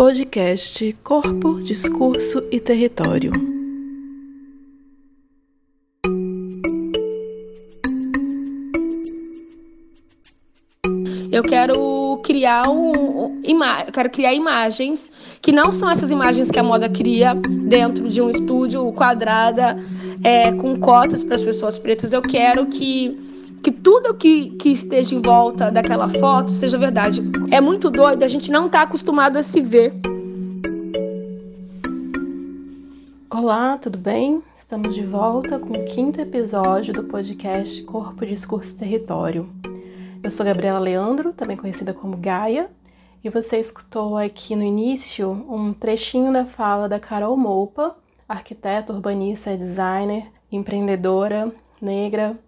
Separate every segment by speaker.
Speaker 1: Podcast Corpo, Discurso e Território.
Speaker 2: Eu quero criar um, ima quero criar imagens que não são essas imagens que a moda cria dentro de um estúdio quadrada é, com cotas para as pessoas pretas. Eu quero que que tudo que, que esteja em volta daquela foto seja verdade. É muito doido, a gente não está acostumado a se ver.
Speaker 1: Olá, tudo bem? Estamos de volta com o quinto episódio do podcast Corpo, Discurso e Território. Eu sou Gabriela Leandro, também conhecida como Gaia, e você escutou aqui no início um trechinho da fala da Carol Moupa, arquiteta, urbanista, designer, empreendedora, negra,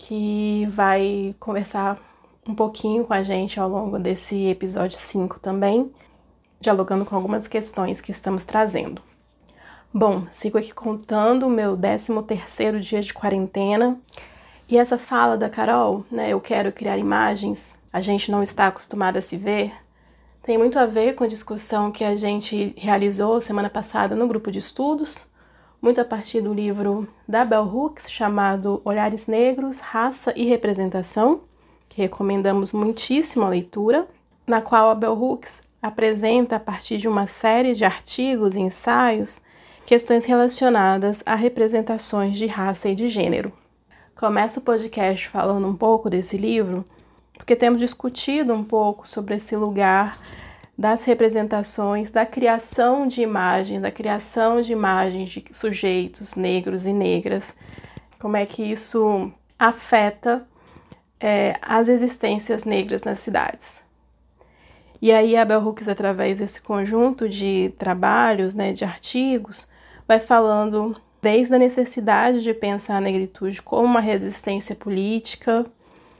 Speaker 1: que vai conversar um pouquinho com a gente ao longo desse episódio 5 também, dialogando com algumas questões que estamos trazendo. Bom, sigo aqui contando o meu 13 terceiro dia de quarentena. E essa fala da Carol, né, eu quero criar imagens, a gente não está acostumado a se ver, tem muito a ver com a discussão que a gente realizou semana passada no grupo de estudos, muito a partir do livro da Bell Hooks chamado Olhares Negros, Raça e Representação, que recomendamos muitíssimo a leitura, na qual a Bell Hooks apresenta a partir de uma série de artigos e ensaios questões relacionadas a representações de raça e de gênero. Começo o podcast falando um pouco desse livro, porque temos discutido um pouco sobre esse lugar das representações, da criação de imagens, da criação de imagens de sujeitos negros e negras, como é que isso afeta é, as existências negras nas cidades. E aí a Bell Hooks, através desse conjunto de trabalhos, né, de artigos, vai falando desde a necessidade de pensar a negritude como uma resistência política,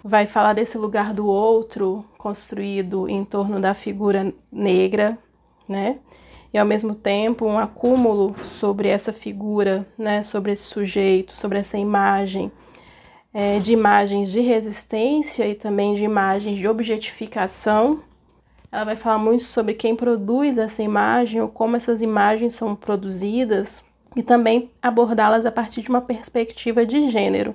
Speaker 1: vai falar desse lugar do outro construído em torno da figura negra, né? E ao mesmo tempo um acúmulo sobre essa figura, né? Sobre esse sujeito, sobre essa imagem, é, de imagens de resistência e também de imagens de objetificação. Ela vai falar muito sobre quem produz essa imagem ou como essas imagens são produzidas e também abordá-las a partir de uma perspectiva de gênero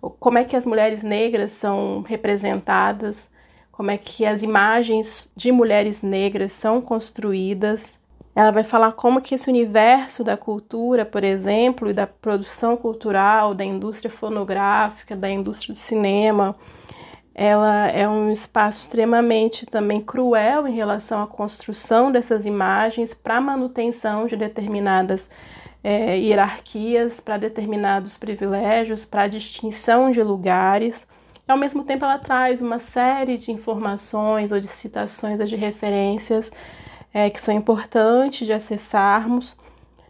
Speaker 1: como é que as mulheres negras são representadas, como é que as imagens de mulheres negras são construídas. Ela vai falar como que esse universo da cultura, por exemplo, e da produção cultural, da indústria fonográfica, da indústria do cinema, ela é um espaço extremamente também cruel em relação à construção dessas imagens para manutenção de determinadas é, hierarquias, para determinados privilégios, para distinção de lugares. E, ao mesmo tempo, ela traz uma série de informações ou de citações ou de referências é, que são importantes de acessarmos,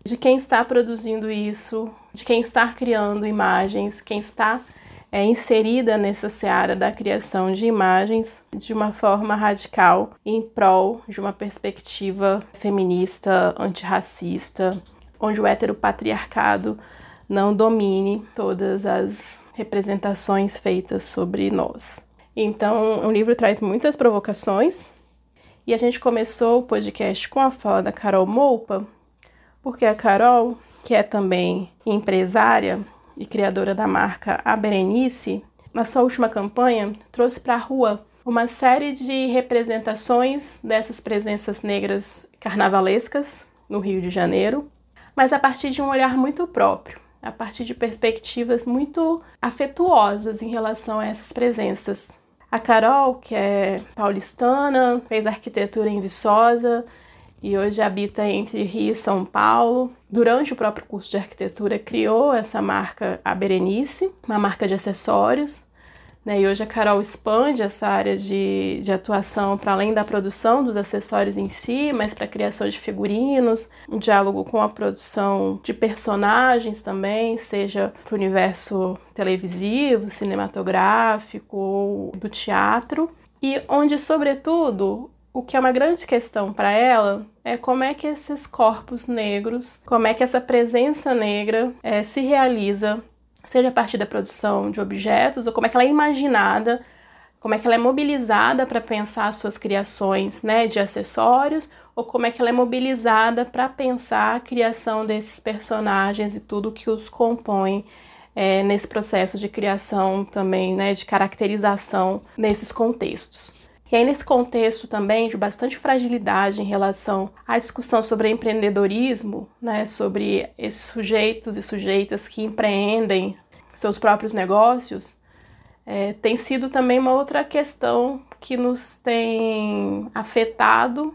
Speaker 1: de quem está produzindo isso, de quem está criando imagens, quem está é inserida nessa seara da criação de imagens de uma forma radical em prol de uma perspectiva feminista, antirracista, onde o heteropatriarcado não domine todas as representações feitas sobre nós. Então, o livro traz muitas provocações e a gente começou o podcast com a fala da Carol Moupa, porque a Carol, que é também empresária e criadora da marca A Berenice, na sua última campanha trouxe para a rua uma série de representações dessas presenças negras carnavalescas no Rio de Janeiro, mas a partir de um olhar muito próprio, a partir de perspectivas muito afetuosas em relação a essas presenças. A Carol, que é paulistana, fez arquitetura em Viçosa e hoje habita entre Rio e São Paulo. Durante o próprio curso de arquitetura, criou essa marca A Berenice, uma marca de acessórios, né? E hoje a Carol expande essa área de, de atuação para além da produção dos acessórios em si, mas para a criação de figurinos, um diálogo com a produção de personagens também, seja para o universo televisivo, cinematográfico ou do teatro. E onde, sobretudo, o que é uma grande questão para ela é como é que esses corpos negros, como é que essa presença negra é, se realiza seja a partir da produção de objetos ou como é que ela é imaginada como é que ela é mobilizada para pensar suas criações né, de acessórios, ou como é que ela é mobilizada para pensar a criação desses personagens e tudo que os compõe é, nesse processo de criação também, né, de caracterização nesses contextos. E aí, nesse contexto também de bastante fragilidade em relação à discussão sobre empreendedorismo, né, sobre esses sujeitos e sujeitas que empreendem seus próprios negócios, é, tem sido também uma outra questão que nos tem afetado,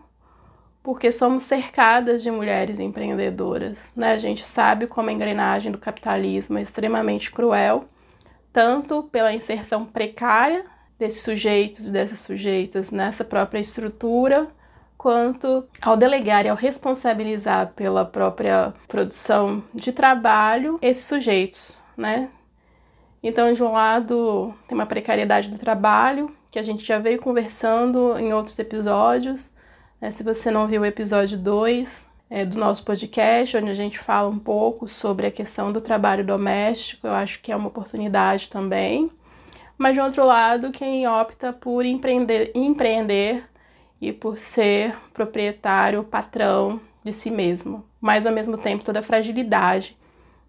Speaker 1: porque somos cercadas de mulheres empreendedoras. Né? A gente sabe como a engrenagem do capitalismo é extremamente cruel, tanto pela inserção precária desses sujeitos dessas sujeitas nessa própria estrutura, quanto ao delegar e ao responsabilizar pela própria produção de trabalho esses sujeitos, né? Então, de um lado, tem uma precariedade do trabalho, que a gente já veio conversando em outros episódios. Né? Se você não viu o episódio 2 é, do nosso podcast, onde a gente fala um pouco sobre a questão do trabalho doméstico, eu acho que é uma oportunidade também. Mas de outro lado, quem opta por empreender, empreender e por ser proprietário, patrão de si mesmo, mas ao mesmo tempo toda a fragilidade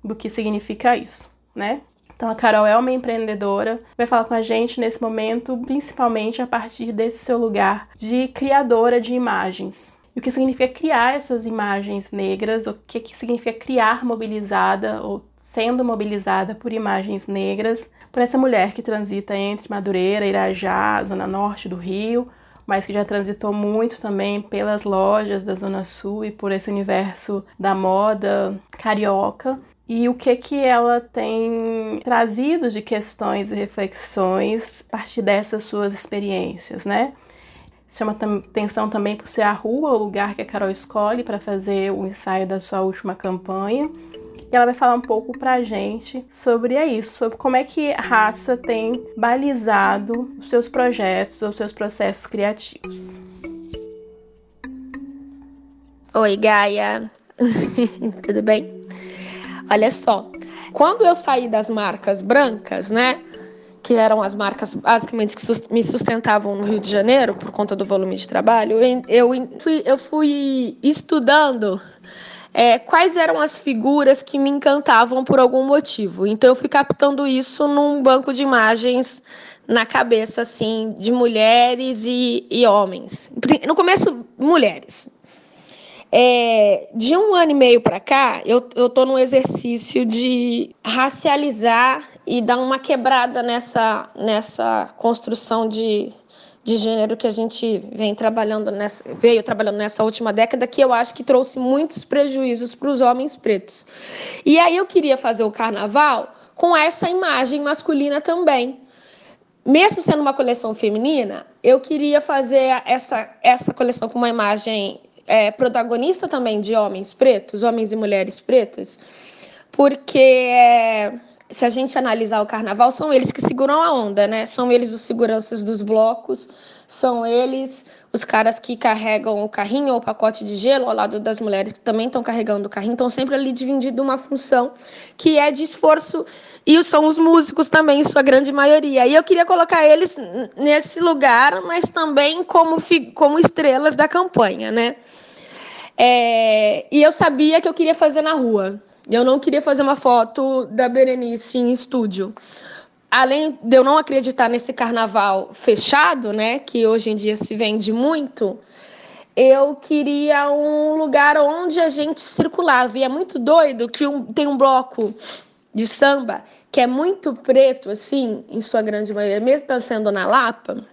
Speaker 1: do que significa isso, né? Então a Carol é uma empreendedora, vai falar com a gente nesse momento, principalmente a partir desse seu lugar de criadora de imagens. E o que significa criar essas imagens negras, o que, que significa criar mobilizada ou sendo mobilizada por imagens negras por essa mulher que transita entre Madureira, Irajá, zona norte do Rio, mas que já transitou muito também pelas lojas da Zona Sul e por esse universo da moda carioca. E o que que ela tem trazido de questões e reflexões a partir dessas suas experiências, né? Chama atenção também por ser a rua, o lugar que a Carol escolhe para fazer o ensaio da sua última campanha ela vai falar um pouco pra gente sobre isso, sobre como é que a raça tem balizado os seus projetos ou seus processos criativos.
Speaker 2: Oi, Gaia. Tudo bem? Olha só, quando eu saí das marcas brancas, né? que eram as marcas basicamente que me sustentavam no Rio de Janeiro por conta do volume de trabalho, eu fui, eu fui estudando é, quais eram as figuras que me encantavam por algum motivo. Então eu fui captando isso num banco de imagens na cabeça, assim, de mulheres e, e homens. No começo, mulheres. É, de um ano e meio para cá, eu, eu tô num exercício de racializar e dar uma quebrada nessa, nessa construção de de gênero que a gente vem trabalhando nessa, veio trabalhando nessa última década, que eu acho que trouxe muitos prejuízos para os homens pretos. E aí eu queria fazer o carnaval com essa imagem masculina também. Mesmo sendo uma coleção feminina, eu queria fazer essa, essa coleção com uma imagem é, protagonista também de homens pretos, homens e mulheres pretas, porque é, se a gente analisar o carnaval, são eles que seguram a onda, né? São eles os seguranças dos blocos, são eles os caras que carregam o carrinho ou o pacote de gelo ao lado das mulheres que também estão carregando o carrinho, estão sempre ali dividindo uma função que é de esforço e são os músicos também, sua grande maioria. E eu queria colocar eles nesse lugar, mas também como, como estrelas da campanha, né? É, e eu sabia que eu queria fazer na rua. Eu não queria fazer uma foto da Berenice em estúdio. Além de eu não acreditar nesse carnaval fechado, né, que hoje em dia se vende muito, eu queria um lugar onde a gente circulava. E é muito doido que um, tem um bloco de samba que é muito preto, assim, em sua grande maioria, mesmo sendo na Lapa,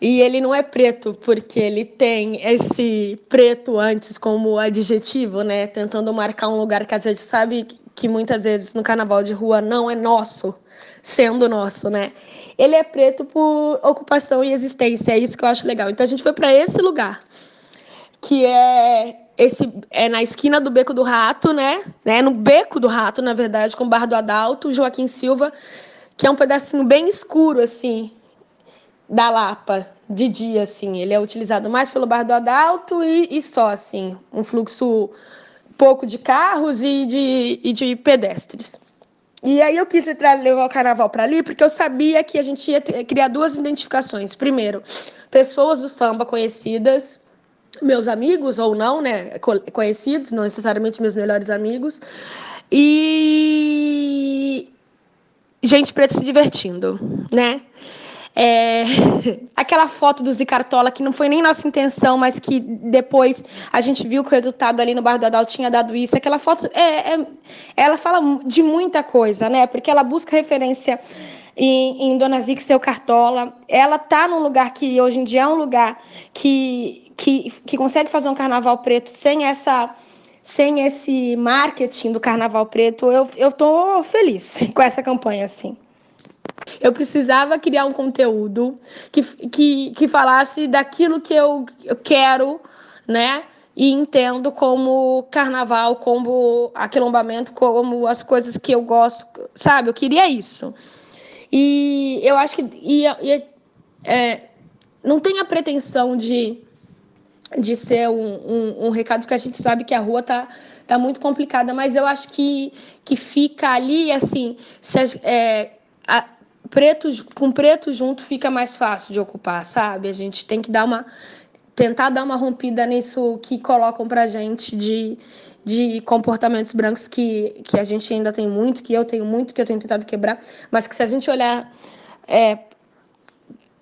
Speaker 2: e ele não é preto porque ele tem esse preto antes como adjetivo, né? Tentando marcar um lugar que a gente sabe que muitas vezes no carnaval de rua não é nosso, sendo nosso, né? Ele é preto por ocupação e existência, é isso que eu acho legal. Então a gente foi para esse lugar, que é esse é na esquina do Beco do Rato, né? né? No Beco do Rato, na verdade, com o Bar do Adalto, Joaquim Silva, que é um pedacinho bem escuro assim, da Lapa de dia, assim. Ele é utilizado mais pelo Bar do Adalto e, e só, assim. Um fluxo pouco de carros e de, e de pedestres. E aí eu quis levar o carnaval para ali porque eu sabia que a gente ia ter, criar duas identificações. Primeiro, pessoas do samba conhecidas, meus amigos ou não, né, conhecidos, não necessariamente meus melhores amigos, e gente preta se divertindo, né? É... Aquela foto do Zicartola, que não foi nem nossa intenção, mas que depois a gente viu que o resultado ali no Bar do Adal tinha dado isso. Aquela foto, é, é... ela fala de muita coisa, né? Porque ela busca referência em, em Dona Zica seu Cartola. Ela tá num lugar que hoje em dia é um lugar que, que, que consegue fazer um carnaval preto sem essa sem esse marketing do carnaval preto. Eu, eu tô feliz com essa campanha, assim. Eu precisava criar um conteúdo que, que, que falasse daquilo que eu, eu quero, né? E entendo como carnaval, como aquilombamento, como as coisas que eu gosto, sabe? Eu queria isso. E eu acho que e, e, é, não tem a pretensão de, de ser um, um, um recado, porque a gente sabe que a rua tá, tá muito complicada, mas eu acho que, que fica ali, assim, se, é, a, preto, com preto junto fica mais fácil de ocupar, sabe? A gente tem que dar uma tentar dar uma rompida nisso que colocam pra gente de, de comportamentos brancos que, que a gente ainda tem muito, que eu tenho muito, que eu tenho tentado quebrar, mas que se a gente olhar é,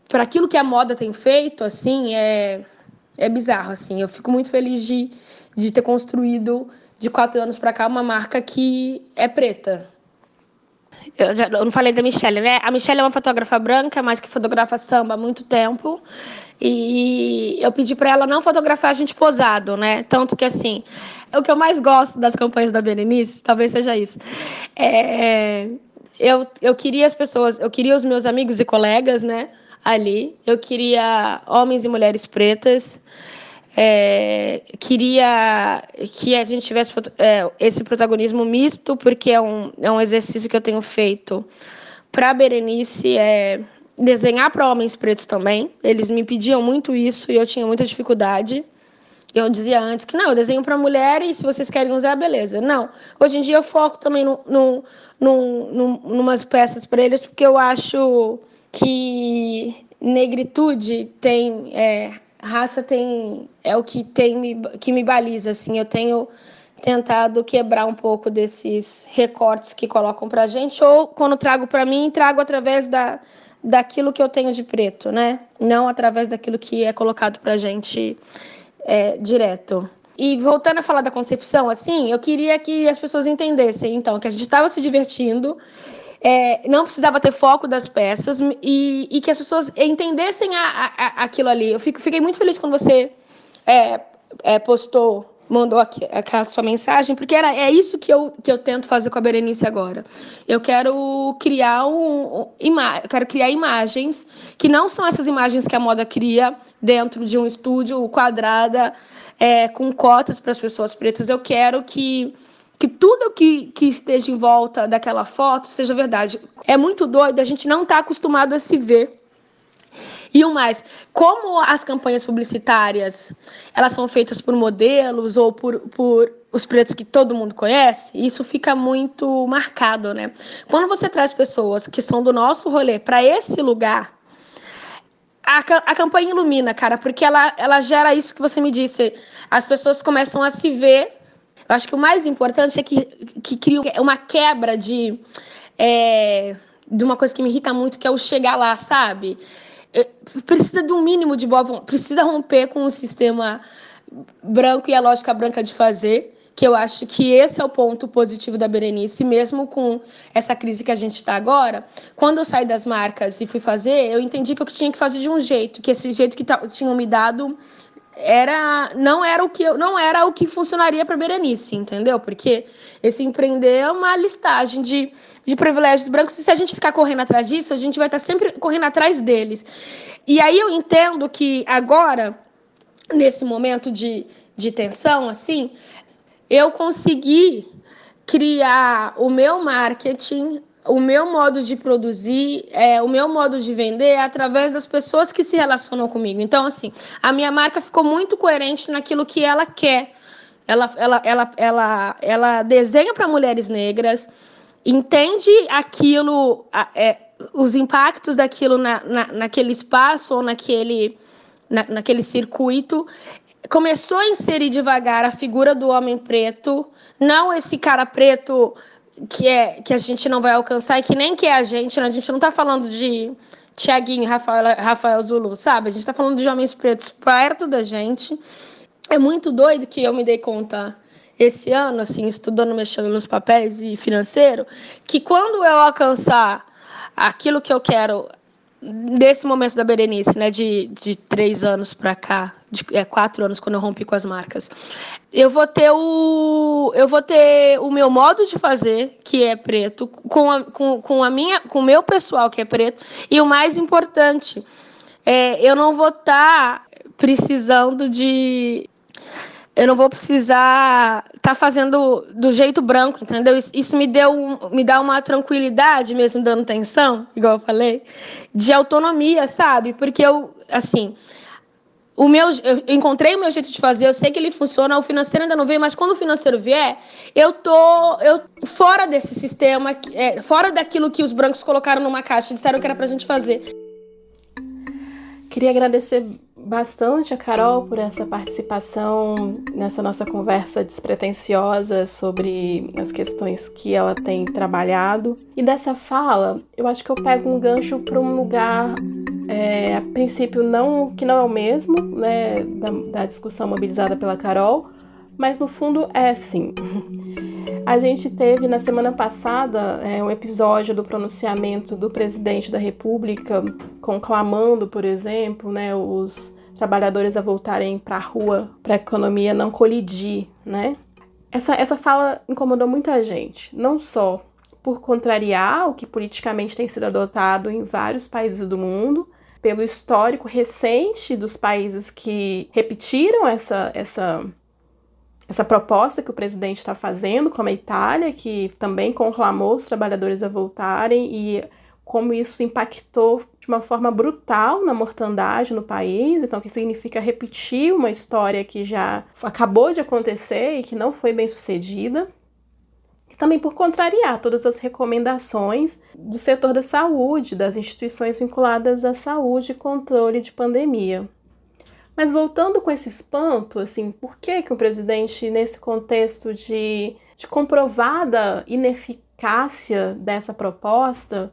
Speaker 2: para aquilo que a moda tem feito, assim, é, é bizarro, assim. Eu fico muito feliz de, de ter construído de quatro anos para cá uma marca que é preta, eu, já, não falei da Michelle, né? A Michelle é uma fotógrafa branca, mas que fotografa samba há muito tempo. E eu pedi para ela não fotografar a gente posado, né? Tanto que, assim, o que eu mais gosto das campanhas da Berenice, talvez seja isso. É, eu, eu queria as pessoas, eu queria os meus amigos e colegas, né? Ali. Eu queria homens e mulheres pretas. É, queria que a gente tivesse é, esse protagonismo misto, porque é um, é um exercício que eu tenho feito para Berenice, é desenhar para homens pretos também. Eles me pediam muito isso e eu tinha muita dificuldade. Eu dizia antes que não, eu desenho para mulher e se vocês querem usar, beleza. Não. Hoje em dia eu foco também no, no, no, no numas peças para eles, porque eu acho que negritude tem. É, raça tem é o que tem que me baliza assim. Eu tenho tentado quebrar um pouco desses recortes que colocam para gente ou quando trago para mim trago através da daquilo que eu tenho de preto né? Não através daquilo que é colocado para gente é, direto. E voltando a falar da concepção assim eu queria que as pessoas entendessem então que a gente estava se divertindo é, não precisava ter foco das peças e, e que as pessoas entendessem a, a, aquilo ali. Eu fico, fiquei muito feliz quando você é, é, postou, mandou aquela sua mensagem, porque era, é isso que eu, que eu tento fazer com a Berenice agora. Eu quero criar um, quero criar imagens que não são essas imagens que a moda cria dentro de um estúdio quadrada é, com cotas para as pessoas pretas. Eu quero que que tudo que, que esteja em volta daquela foto seja verdade. É muito doido, a gente não está acostumado a se ver. E o mais, como as campanhas publicitárias elas são feitas por modelos ou por, por os pretos que todo mundo conhece, isso fica muito marcado, né? Quando você traz pessoas que são do nosso rolê para esse lugar, a, a campanha ilumina, cara, porque ela, ela gera isso que você me disse. As pessoas começam a se ver eu acho que o mais importante é que, que cria uma quebra de, é, de uma coisa que me irrita muito, que é o chegar lá, sabe? Precisa de um mínimo de boa precisa romper com o sistema branco e a lógica branca de fazer que eu acho que esse é o ponto positivo da Berenice, mesmo com essa crise que a gente está agora. Quando eu saí das marcas e fui fazer, eu entendi que eu tinha que fazer de um jeito, que esse jeito que tinham me dado era não era o que não era o que funcionaria para Berenice, entendeu? Porque esse empreender é uma listagem de, de privilégios brancos e se a gente ficar correndo atrás disso, a gente vai estar sempre correndo atrás deles. E aí eu entendo que agora nesse momento de, de tensão assim, eu consegui criar o meu marketing o meu modo de produzir, é, o meu modo de vender é através das pessoas que se relacionam comigo. Então, assim, a minha marca ficou muito coerente naquilo que ela quer. Ela, ela, ela, ela, ela desenha para mulheres negras, entende aquilo, é, os impactos daquilo na, na, naquele espaço ou naquele, na, naquele circuito, começou a inserir devagar a figura do homem preto, não esse cara preto que é que a gente não vai alcançar e que nem que é a gente, né? a gente não está falando de Tiaguinho, Rafael, Rafael Zulu, sabe? A gente está falando de homens pretos perto da gente. É muito doido que eu me dei conta esse ano, assim, estudando, mexendo nos papéis e financeiro, que quando eu alcançar aquilo que eu quero nesse momento da Berenice, né, de, de três anos para cá, de é, quatro anos quando eu rompi com as marcas, eu vou ter o eu vou ter o meu modo de fazer que é preto com a, com, com a minha com o meu pessoal que é preto e o mais importante é, eu não vou estar tá precisando de eu não vou precisar estar tá fazendo do jeito branco, entendeu? Isso, me deu me dá uma tranquilidade mesmo dando tensão, igual eu falei, de autonomia, sabe? Porque eu assim, o meu, eu encontrei o meu jeito de fazer, eu sei que ele funciona, o financeiro ainda não veio, mas quando o financeiro vier, eu tô eu fora desse sistema, é, fora daquilo que os brancos colocaram numa caixa e disseram que era pra gente fazer.
Speaker 1: Queria agradecer bastante a Carol por essa participação nessa nossa conversa despretensiosa sobre as questões que ela tem trabalhado. E dessa fala, eu acho que eu pego um gancho para um lugar, é, a princípio, não que não é o mesmo, né, da, da discussão mobilizada pela Carol, mas no fundo é sim. A gente teve na semana passada é, um episódio do pronunciamento do presidente da República conclamando, por exemplo, né, os trabalhadores a voltarem para a rua para a economia não colidir, né? Essa, essa fala incomodou muita gente, não só por contrariar o que politicamente tem sido adotado em vários países do mundo, pelo histórico recente dos países que repetiram essa, essa essa proposta que o presidente está fazendo, como a Itália, que também conclamou os trabalhadores a voltarem e como isso impactou de uma forma brutal na mortandade no país, então que significa repetir uma história que já acabou de acontecer e que não foi bem sucedida. Também por contrariar todas as recomendações do setor da saúde, das instituições vinculadas à saúde e controle de pandemia. Mas voltando com esse espanto, assim, por que que o presidente, nesse contexto de, de comprovada ineficácia dessa proposta,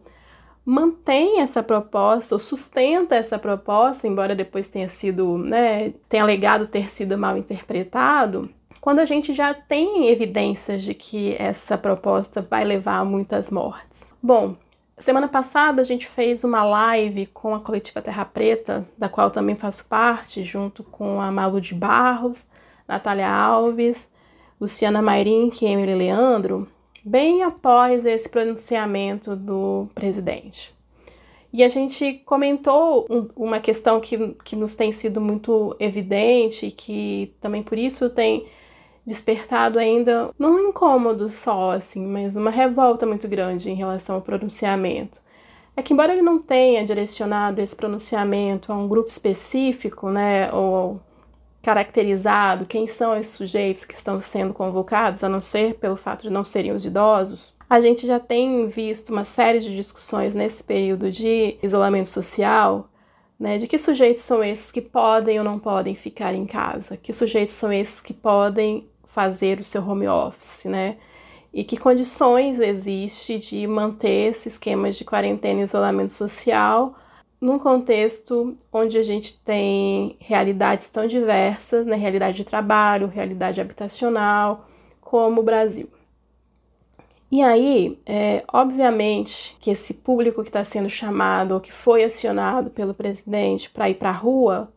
Speaker 1: mantém essa proposta, ou sustenta essa proposta, embora depois tenha sido, né, tenha alegado ter sido mal interpretado, quando a gente já tem evidências de que essa proposta vai levar a muitas mortes? Bom, Semana passada a gente fez uma live com a coletiva Terra Preta, da qual também faço parte, junto com a Malu de Barros, Natália Alves, Luciana Mairink e Emily Leandro, bem após esse pronunciamento do presidente. E a gente comentou um, uma questão que, que nos tem sido muito evidente, que também por isso tem despertado ainda não um incômodo só, assim, mas uma revolta muito grande em relação ao pronunciamento. É que embora ele não tenha direcionado esse pronunciamento a um grupo específico, né, ou caracterizado quem são esses sujeitos que estão sendo convocados, a não ser pelo fato de não serem os idosos, a gente já tem visto uma série de discussões nesse período de isolamento social né, de que sujeitos são esses que podem ou não podem ficar em casa, que sujeitos são esses que podem fazer o seu home office, né? E que condições existe de manter esse esquema de quarentena e isolamento social num contexto onde a gente tem realidades tão diversas, né? Realidade de trabalho, realidade habitacional, como o Brasil. E aí, é, obviamente, que esse público que está sendo chamado ou que foi acionado pelo presidente para ir para a rua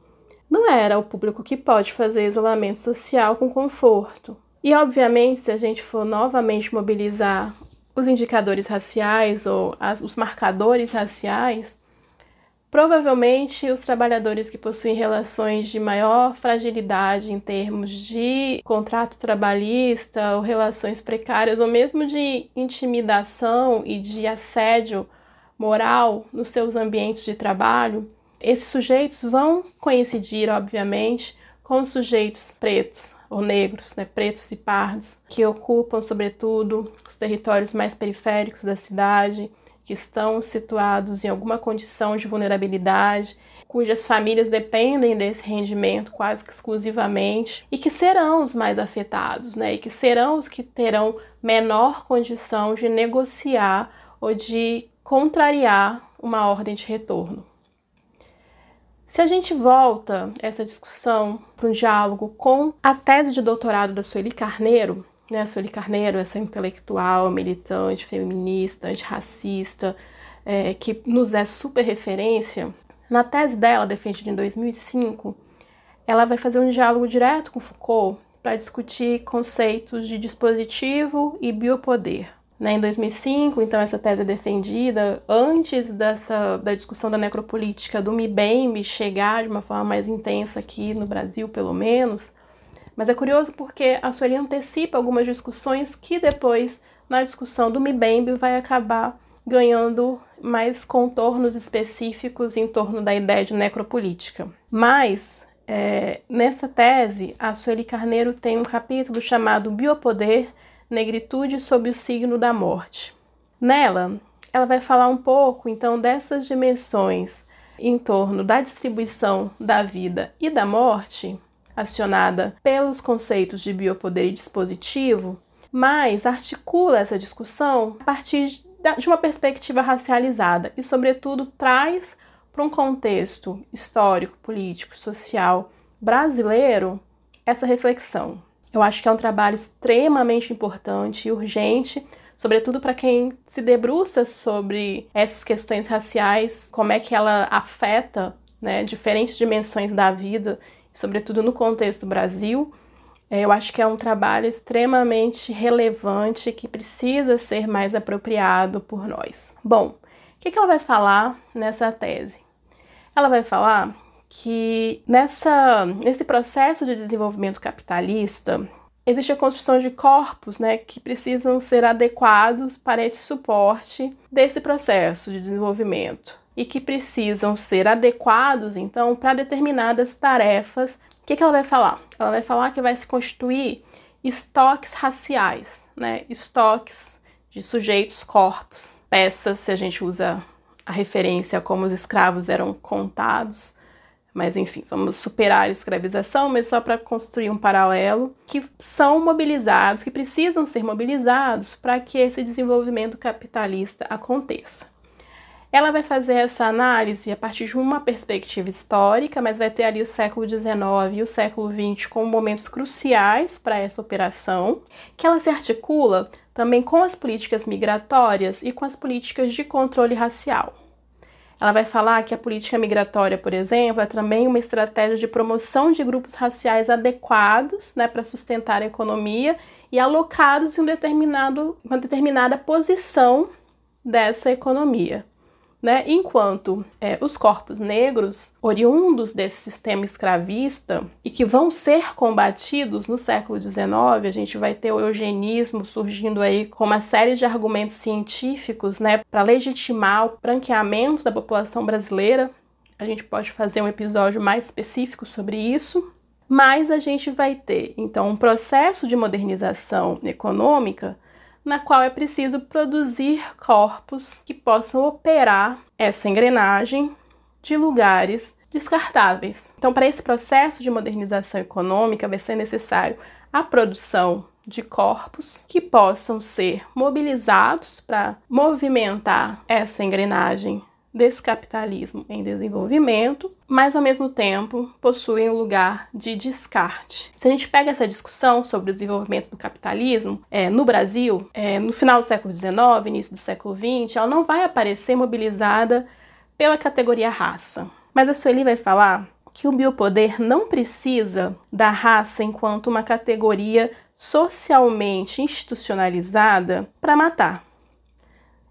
Speaker 1: não era o público que pode fazer isolamento social com conforto. E, obviamente, se a gente for novamente mobilizar os indicadores raciais ou as, os marcadores raciais, provavelmente os trabalhadores que possuem relações de maior fragilidade em termos de contrato trabalhista ou relações precárias ou mesmo de intimidação e de assédio moral nos seus ambientes de trabalho esses sujeitos vão coincidir, obviamente, com os sujeitos pretos ou negros, né, pretos e pardos, que ocupam, sobretudo, os territórios mais periféricos da cidade, que estão situados em alguma condição de vulnerabilidade, cujas famílias dependem desse rendimento quase que exclusivamente e que serão os mais afetados, né? E que serão os que terão menor condição de negociar ou de contrariar uma ordem de retorno. Se a gente volta essa discussão para um diálogo com a tese de doutorado da Sueli Carneiro, né? A Sueli Carneiro, essa intelectual, militante, feminista, antirracista, é, que nos é super referência, na tese dela, defendida em 2005, ela vai fazer um diálogo direto com Foucault para discutir conceitos de dispositivo e biopoder. Né, em 2005, então, essa tese é defendida antes dessa, da discussão da necropolítica do MIBEM chegar de uma forma mais intensa aqui no Brasil, pelo menos. Mas é curioso porque a Sueli antecipa algumas discussões que depois, na discussão do MIBEM, vai acabar ganhando mais contornos específicos em torno da ideia de necropolítica. Mas, é, nessa tese, a Sueli Carneiro tem um capítulo chamado Biopoder Negritude sob o signo da morte. Nela, ela vai falar um pouco então dessas dimensões em torno da distribuição da vida e da morte, acionada pelos conceitos de biopoder e dispositivo, mas articula essa discussão a partir de uma perspectiva racializada e, sobretudo, traz para um contexto histórico, político, social brasileiro essa reflexão. Eu acho que é um trabalho extremamente importante e urgente, sobretudo para quem se debruça sobre essas questões raciais, como é que ela afeta né, diferentes dimensões da vida, sobretudo no contexto Brasil. É, eu acho que é um trabalho extremamente relevante que precisa ser mais apropriado por nós. Bom, o que ela vai falar nessa tese? Ela vai falar que nessa, nesse processo de desenvolvimento capitalista existe a construção de corpos né, que precisam ser adequados para esse suporte desse processo de desenvolvimento e que precisam ser adequados então para determinadas tarefas. O que, que ela vai falar? Ela vai falar que vai se constituir estoques raciais, né? estoques de sujeitos, corpos, peças, se a gente usa a referência a como os escravos eram contados, mas enfim, vamos superar a escravização, mas só para construir um paralelo, que são mobilizados, que precisam ser mobilizados para que esse desenvolvimento capitalista aconteça. Ela vai fazer essa análise a partir de uma perspectiva histórica, mas vai ter ali o século XIX e o século XX como momentos cruciais para essa operação, que ela se articula também com as políticas migratórias e com as políticas de controle racial. Ela vai falar que a política migratória, por exemplo, é também uma estratégia de promoção de grupos raciais adequados né, para sustentar a economia e alocados em um determinado, uma determinada posição dessa economia né? Enquanto é, os corpos negros, oriundos desse sistema escravista e que vão ser combatidos no século XIX, a gente vai ter o eugenismo surgindo aí com uma série de argumentos científicos, né, para legitimar o branqueamento da população brasileira. A gente pode fazer um episódio mais específico sobre isso. Mas a gente vai ter, então, um processo de modernização econômica na qual é preciso produzir corpos que possam operar essa engrenagem de lugares descartáveis. Então, para esse processo de modernização econômica, vai ser necessário a produção de corpos que possam ser mobilizados para movimentar essa engrenagem desse capitalismo em desenvolvimento, mas ao mesmo tempo possuem um lugar de descarte. Se a gente pega essa discussão sobre o desenvolvimento do capitalismo é, no Brasil, é, no final do século XIX, início do século XX, ela não vai aparecer mobilizada pela categoria raça. Mas a Sueli vai falar que o biopoder não precisa da raça enquanto uma categoria socialmente institucionalizada para matar.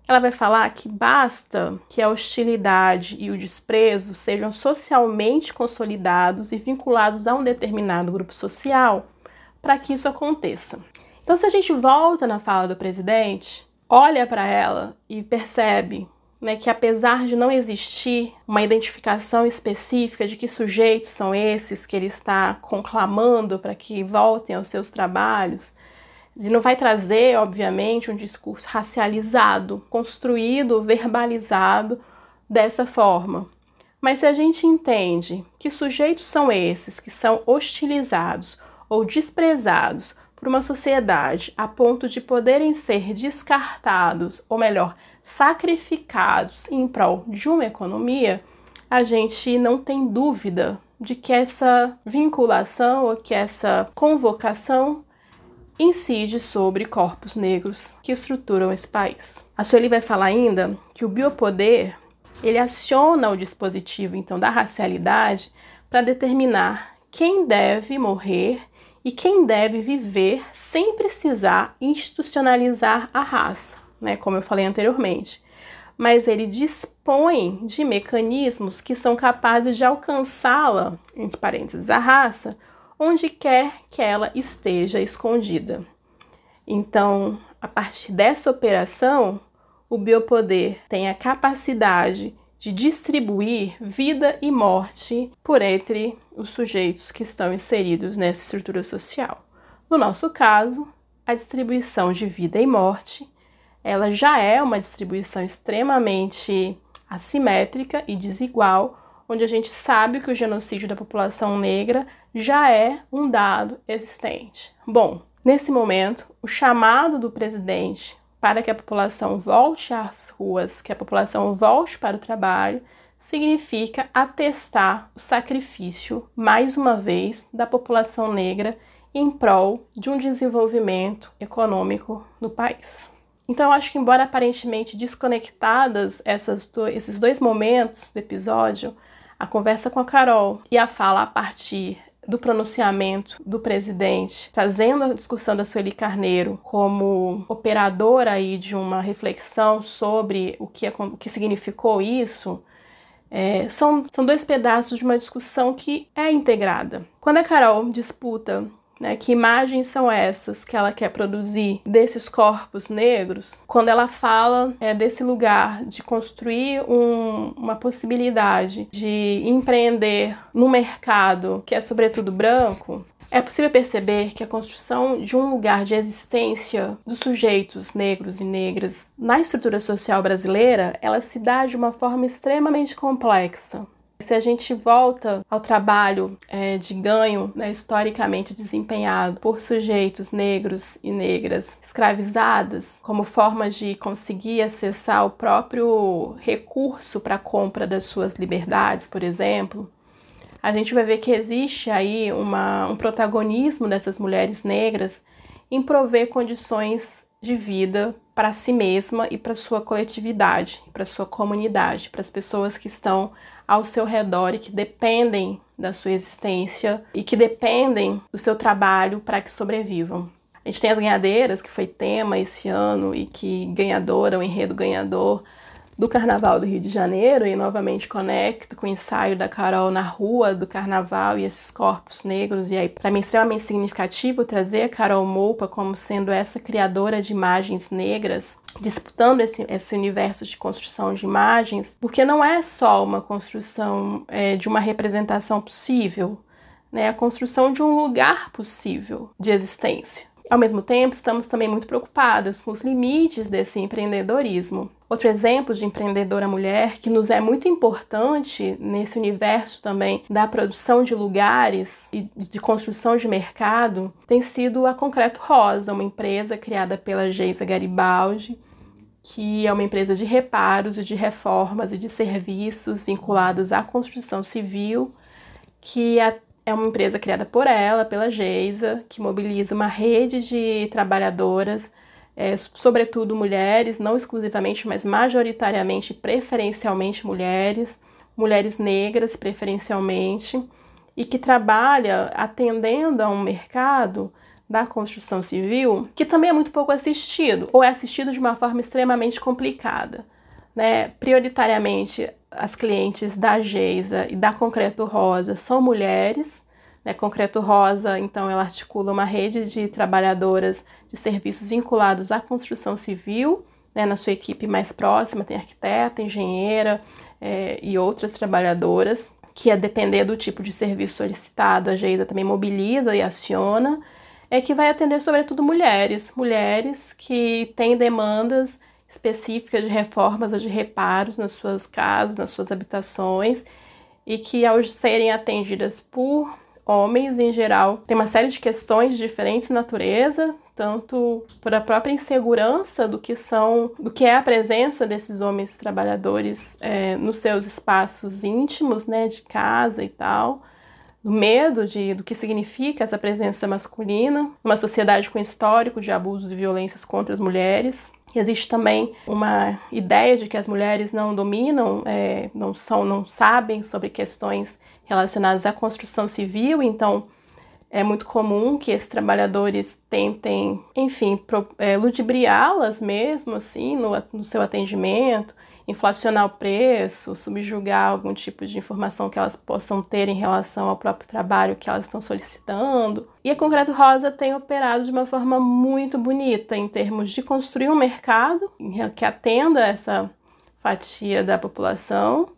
Speaker 1: Ela vai falar que basta que a hostilidade e o desprezo sejam socialmente consolidados e vinculados a um determinado grupo social para que isso aconteça. Então, se a gente volta na fala do presidente, olha para ela e percebe né, que apesar de não existir uma identificação específica de que sujeitos são esses que ele está conclamando para que voltem aos seus trabalhos, ele não vai trazer, obviamente, um discurso racializado, construído, verbalizado dessa forma. Mas se a gente entende que sujeitos são esses que são hostilizados ou desprezados por uma sociedade a ponto de poderem ser descartados, ou melhor, sacrificados em prol de uma economia, a gente não tem dúvida de que essa vinculação ou que essa convocação incide sobre corpos negros que estruturam esse país. A Sueli vai falar ainda que o biopoder ele aciona o dispositivo então da racialidade para determinar quem deve morrer e quem deve viver sem precisar institucionalizar a raça né, como eu falei anteriormente. Mas ele dispõe de mecanismos que são capazes de alcançá-la, entre parênteses, a raça, onde quer que ela esteja escondida. Então, a partir dessa operação, o biopoder tem a capacidade de distribuir vida e morte por entre os sujeitos que estão inseridos nessa estrutura social. No nosso caso, a distribuição de vida e morte ela já é uma distribuição extremamente assimétrica e desigual, onde a gente sabe que o genocídio da população negra já é um dado existente. Bom, nesse momento, o chamado do presidente para que a população volte às ruas, que a população volte para o trabalho, significa atestar o sacrifício, mais uma vez, da população negra em prol de um desenvolvimento econômico no país. Então, eu acho que, embora aparentemente desconectadas do, esses dois momentos do episódio, a conversa com a Carol e a fala a partir do pronunciamento do presidente, trazendo a discussão da Sueli Carneiro como operadora aí de uma reflexão sobre o que, é, o que significou isso, é, são, são dois pedaços de uma discussão que é integrada. Quando a Carol disputa né, que imagens são essas que ela quer produzir desses corpos negros? Quando ela fala é, desse lugar de construir um, uma possibilidade de empreender no mercado que é sobretudo branco, é possível perceber que a construção de um lugar de existência dos sujeitos negros e negras na estrutura social brasileira, ela se dá de uma forma extremamente complexa. Se a gente volta ao trabalho é, de ganho né, historicamente desempenhado por sujeitos negros e negras escravizadas como forma de conseguir acessar o próprio recurso para a compra das suas liberdades, por exemplo, a gente vai ver que existe aí uma, um protagonismo dessas mulheres negras em prover condições de vida para si mesma e para sua coletividade, para sua comunidade, para as pessoas que estão ao seu redor e que dependem da sua existência e que dependem do seu trabalho para que sobrevivam. A gente tem as ganhadeiras, que foi tema esse ano e que ganhadora, o enredo ganhador do Carnaval do Rio de Janeiro e novamente conecto com o ensaio da Carol na rua do Carnaval e esses corpos negros. E aí, para mim, é extremamente significativo trazer a Carol Moupa como sendo essa criadora de imagens negras, disputando esse, esse universo de construção de imagens, porque não é só uma construção é, de uma representação possível, né? A construção de um lugar possível de existência. Ao mesmo tempo, estamos também muito preocupadas com os limites desse empreendedorismo. Outro exemplo de empreendedora mulher que nos é muito importante nesse universo também da produção de lugares e de construção de mercado tem sido a Concreto Rosa, uma empresa criada pela Geisa Garibaldi, que é uma empresa de reparos e de reformas e de serviços vinculados à construção civil, que é uma empresa criada por ela, pela Geisa, que mobiliza uma rede de trabalhadoras, é, sobretudo mulheres, não exclusivamente, mas majoritariamente, preferencialmente mulheres, mulheres negras preferencialmente, e que trabalha atendendo a um mercado da construção civil que também é muito pouco assistido, ou é assistido de uma forma extremamente complicada. Né? Prioritariamente, as clientes da Geisa e da Concreto Rosa são mulheres. Né? Concreto Rosa, então, ela articula uma rede de trabalhadoras de serviços vinculados à construção civil, né, na sua equipe mais próxima, tem arquiteta, engenheira é, e outras trabalhadoras, que a depender do tipo de serviço solicitado, a Geisa também mobiliza e aciona, é que vai atender sobretudo mulheres, mulheres que têm demandas específicas de reformas ou de reparos nas suas casas, nas suas habitações, e que ao serem atendidas por homens em geral, tem uma série de questões de diferentes natureza, tanto por a própria insegurança do que são, do que é a presença desses homens trabalhadores é, nos seus espaços íntimos, né, de casa e tal, do medo de, do que significa essa presença masculina, uma sociedade com histórico de abusos e violências contra as mulheres. Existe também uma ideia de que as mulheres não dominam, é, não são, não sabem sobre questões relacionadas à construção civil, então é muito comum que esses trabalhadores tentem, enfim, é, ludibriá-las mesmo, assim, no, no seu atendimento, inflacionar o preço, subjugar algum tipo de informação que elas possam ter em relação ao próprio trabalho que elas estão solicitando. E a Concreto Rosa tem operado de uma forma muito bonita em termos de construir um mercado que atenda essa fatia da população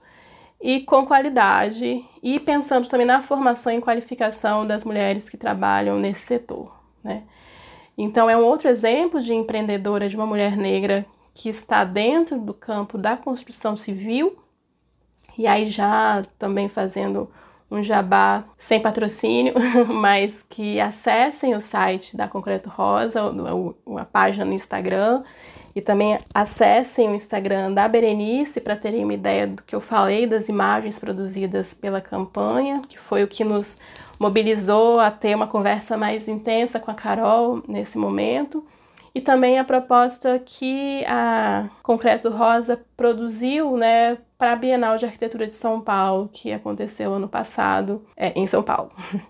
Speaker 1: e com qualidade e pensando também na formação e qualificação das mulheres que trabalham nesse setor, né? Então é um outro exemplo de empreendedora de uma mulher negra que está dentro do campo da construção civil e aí já também fazendo um jabá sem patrocínio, mas que acessem o site da Concreto Rosa, a página no Instagram e também acessem o Instagram da Berenice para terem uma ideia do que eu falei das imagens produzidas pela campanha, que foi o que nos mobilizou a ter uma conversa mais intensa com a Carol nesse momento. E também a proposta que a Concreto Rosa produziu né, para a Bienal de Arquitetura de São Paulo, que aconteceu ano passado é, em São Paulo.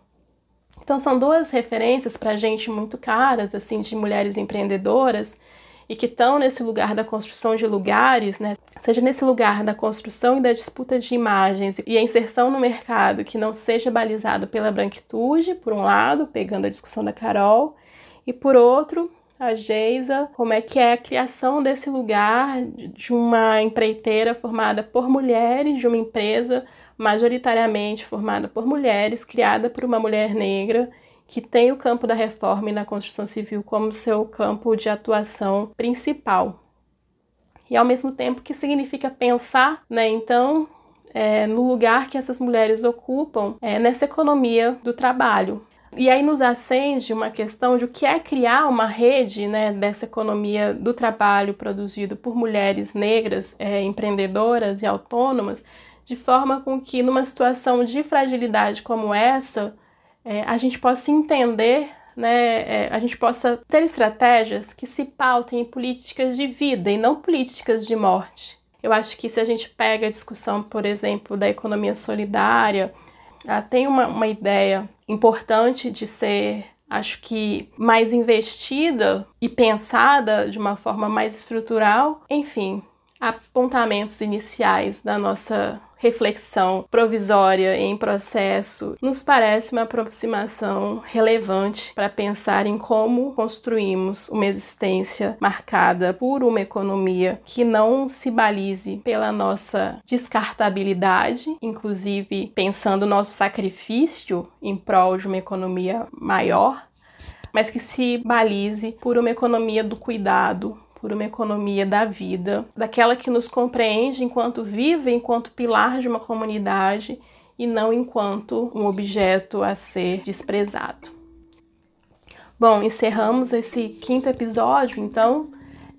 Speaker 1: Então são duas referências para gente muito caras, assim, de mulheres empreendedoras e que estão nesse lugar da construção de lugares, né? Seja nesse lugar da construção e da disputa de imagens e a inserção no mercado que não seja balizado pela branquitude, por um lado, pegando a discussão da Carol, e por outro, a Geisa, como é que é a criação desse lugar de uma empreiteira formada por mulheres, de uma empresa majoritariamente formada por mulheres, criada por uma mulher negra que tem o campo da reforma e na construção civil como seu campo de atuação principal. E ao mesmo tempo que significa pensar, né, então, é, no lugar que essas mulheres ocupam é, nessa economia do trabalho. E aí nos acende uma questão de o que é criar uma rede né, dessa economia do trabalho produzido por mulheres negras, é, empreendedoras e autônomas, de forma com que numa situação de fragilidade como essa, é, a gente possa entender, né, é, a gente possa ter estratégias que se pautem em políticas de vida e não políticas de morte. Eu acho que se a gente pega a discussão, por exemplo, da economia solidária, ela tem uma, uma ideia importante de ser acho que mais investida e pensada de uma forma mais estrutural. Enfim, apontamentos iniciais da nossa reflexão provisória em processo, nos parece uma aproximação relevante para pensar em como construímos uma existência marcada por uma economia que não se balize pela nossa descartabilidade, inclusive pensando nosso sacrifício em prol de uma economia maior, mas que se balize por uma economia do cuidado, por uma economia da vida, daquela que nos compreende enquanto vive, enquanto pilar de uma comunidade e não enquanto um objeto a ser desprezado. Bom, encerramos esse quinto episódio, então,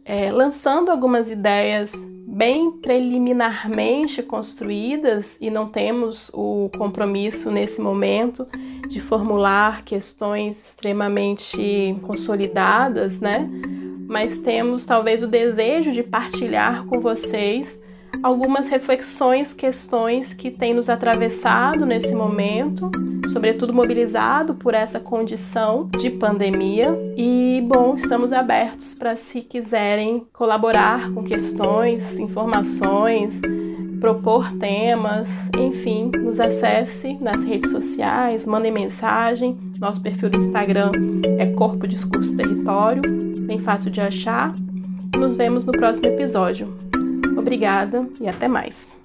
Speaker 1: é, lançando algumas ideias bem preliminarmente construídas e não temos o compromisso nesse momento de formular questões extremamente consolidadas, né? Mas temos talvez o desejo de partilhar com vocês algumas reflexões, questões que têm nos atravessado nesse momento, sobretudo mobilizado por essa condição de pandemia. E, bom, estamos abertos para se quiserem colaborar com questões, informações, propor temas, enfim, nos acesse nas redes sociais, mandem mensagem. Nosso perfil do Instagram é Corpo Discurso Território, bem fácil de achar. Nos vemos no próximo episódio. Obrigada e até mais.